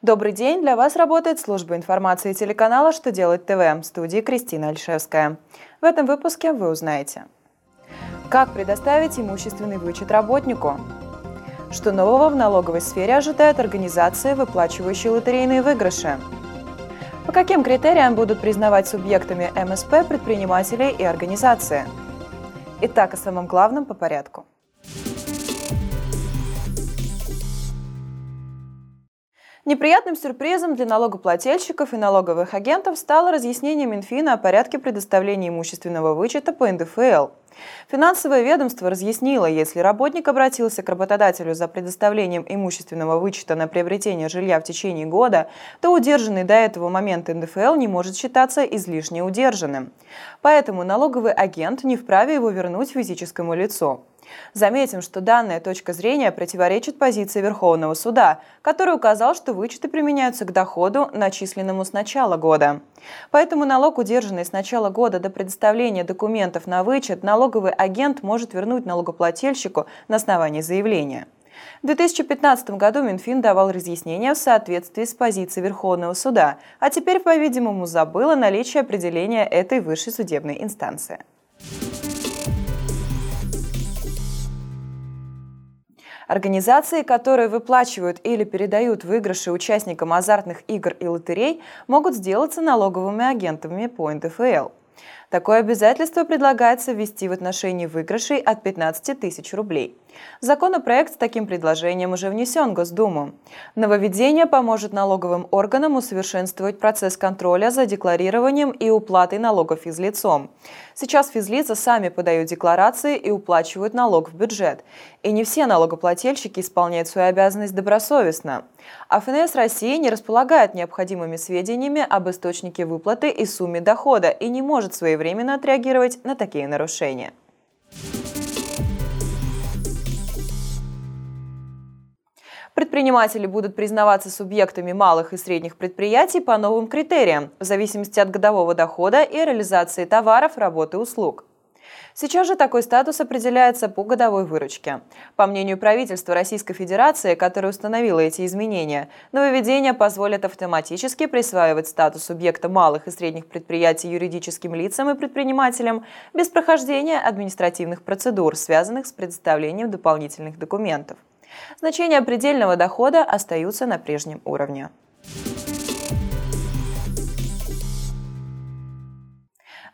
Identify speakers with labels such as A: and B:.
A: Добрый день! Для вас работает служба информации телеканала «Что делать ТВ» в студии Кристина Альшевская. В этом выпуске вы узнаете Как предоставить имущественный вычет работнику? Что нового в налоговой сфере ожидает организации, выплачивающие лотерейные выигрыши? По каким критериям будут признавать субъектами МСП предпринимателей и организации? Итак, о самом главном по порядку – Неприятным сюрпризом для налогоплательщиков и налоговых агентов стало разъяснение Минфина о порядке предоставления имущественного вычета по НДФЛ. Финансовое ведомство разъяснило, если работник обратился к работодателю за предоставлением имущественного вычета на приобретение жилья в течение года, то удержанный до этого момента НДФЛ не может считаться излишне удержанным. Поэтому налоговый агент не вправе его вернуть физическому лицу. Заметим, что данная точка зрения противоречит позиции Верховного суда, который указал, что вычеты применяются к доходу, начисленному с начала года. Поэтому налог, удержанный с начала года до предоставления документов на вычет, налоговый агент может вернуть налогоплательщику на основании заявления. В 2015 году Минфин давал разъяснения в соответствии с позицией Верховного суда, а теперь, по-видимому, забыл о наличии определения этой высшей судебной инстанции. Организации, которые выплачивают или передают выигрыши участникам азартных игр и лотерей, могут сделаться налоговыми агентами по НДФЛ. Такое обязательство предлагается ввести в отношении выигрышей от 15 тысяч рублей. Законопроект с таким предложением уже внесен в Госдуму. Нововведение поможет налоговым органам усовершенствовать процесс контроля за декларированием и уплатой налогов физлицом. Сейчас физлица сами подают декларации и уплачивают налог в бюджет. И не все налогоплательщики исполняют свою обязанность добросовестно. А ФНС России не располагает необходимыми сведениями об источнике выплаты и сумме дохода и не может своевременно отреагировать на такие нарушения. Предприниматели будут признаваться субъектами малых и средних предприятий по новым критериям в зависимости от годового дохода и реализации товаров, работы и услуг. Сейчас же такой статус определяется по годовой выручке. По мнению правительства Российской Федерации, которое установило эти изменения, нововведения позволят автоматически присваивать статус субъекта малых и средних предприятий юридическим лицам и предпринимателям без прохождения административных процедур, связанных с предоставлением дополнительных документов. Значения предельного дохода остаются на прежнем уровне.